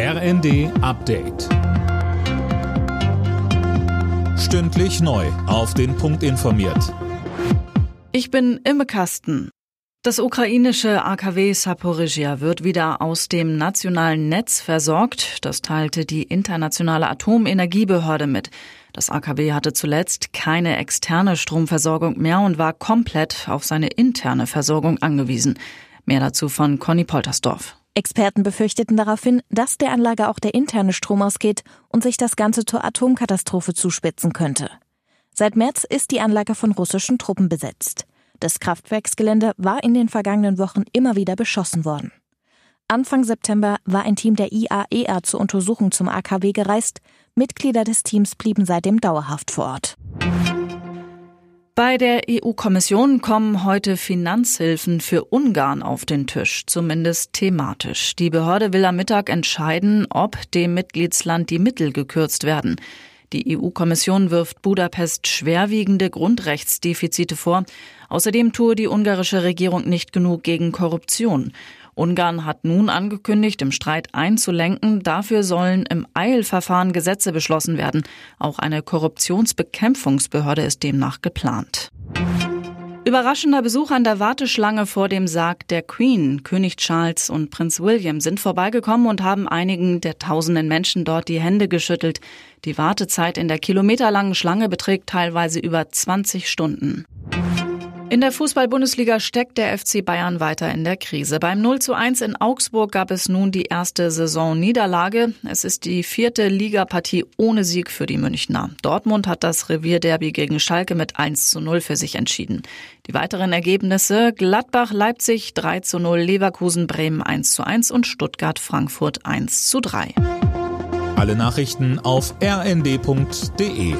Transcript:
RND Update. Stündlich neu. Auf den Punkt informiert. Ich bin Imme Kasten. Das ukrainische AKW Saporizhia wird wieder aus dem nationalen Netz versorgt. Das teilte die internationale Atomenergiebehörde mit. Das AKW hatte zuletzt keine externe Stromversorgung mehr und war komplett auf seine interne Versorgung angewiesen. Mehr dazu von Conny Poltersdorf. Experten befürchteten daraufhin, dass der Anlage auch der interne Strom ausgeht und sich das Ganze zur Atomkatastrophe zuspitzen könnte. Seit März ist die Anlage von russischen Truppen besetzt. Das Kraftwerksgelände war in den vergangenen Wochen immer wieder beschossen worden. Anfang September war ein Team der IAEA zur Untersuchung zum AKW gereist. Mitglieder des Teams blieben seitdem dauerhaft vor Ort. Bei der EU-Kommission kommen heute Finanzhilfen für Ungarn auf den Tisch, zumindest thematisch. Die Behörde will am Mittag entscheiden, ob dem Mitgliedsland die Mittel gekürzt werden. Die EU-Kommission wirft Budapest schwerwiegende Grundrechtsdefizite vor. Außerdem tue die ungarische Regierung nicht genug gegen Korruption. Ungarn hat nun angekündigt, im Streit einzulenken. Dafür sollen im Eilverfahren Gesetze beschlossen werden. Auch eine Korruptionsbekämpfungsbehörde ist demnach geplant. Überraschender Besuch an der Warteschlange vor dem Sarg der Queen. König Charles und Prinz William sind vorbeigekommen und haben einigen der tausenden Menschen dort die Hände geschüttelt. Die Wartezeit in der kilometerlangen Schlange beträgt teilweise über 20 Stunden. In der Fußball-Bundesliga steckt der FC Bayern weiter in der Krise. Beim 0 zu 1 in Augsburg gab es nun die erste Saisonniederlage. Es ist die vierte Ligapartie ohne Sieg für die Münchner. Dortmund hat das Revierderby gegen Schalke mit 1 zu 0 für sich entschieden. Die weiteren Ergebnisse Gladbach, Leipzig 3 zu 0, Leverkusen, Bremen 1 zu 1 und Stuttgart, Frankfurt 1 zu 3. Alle Nachrichten auf rnd.de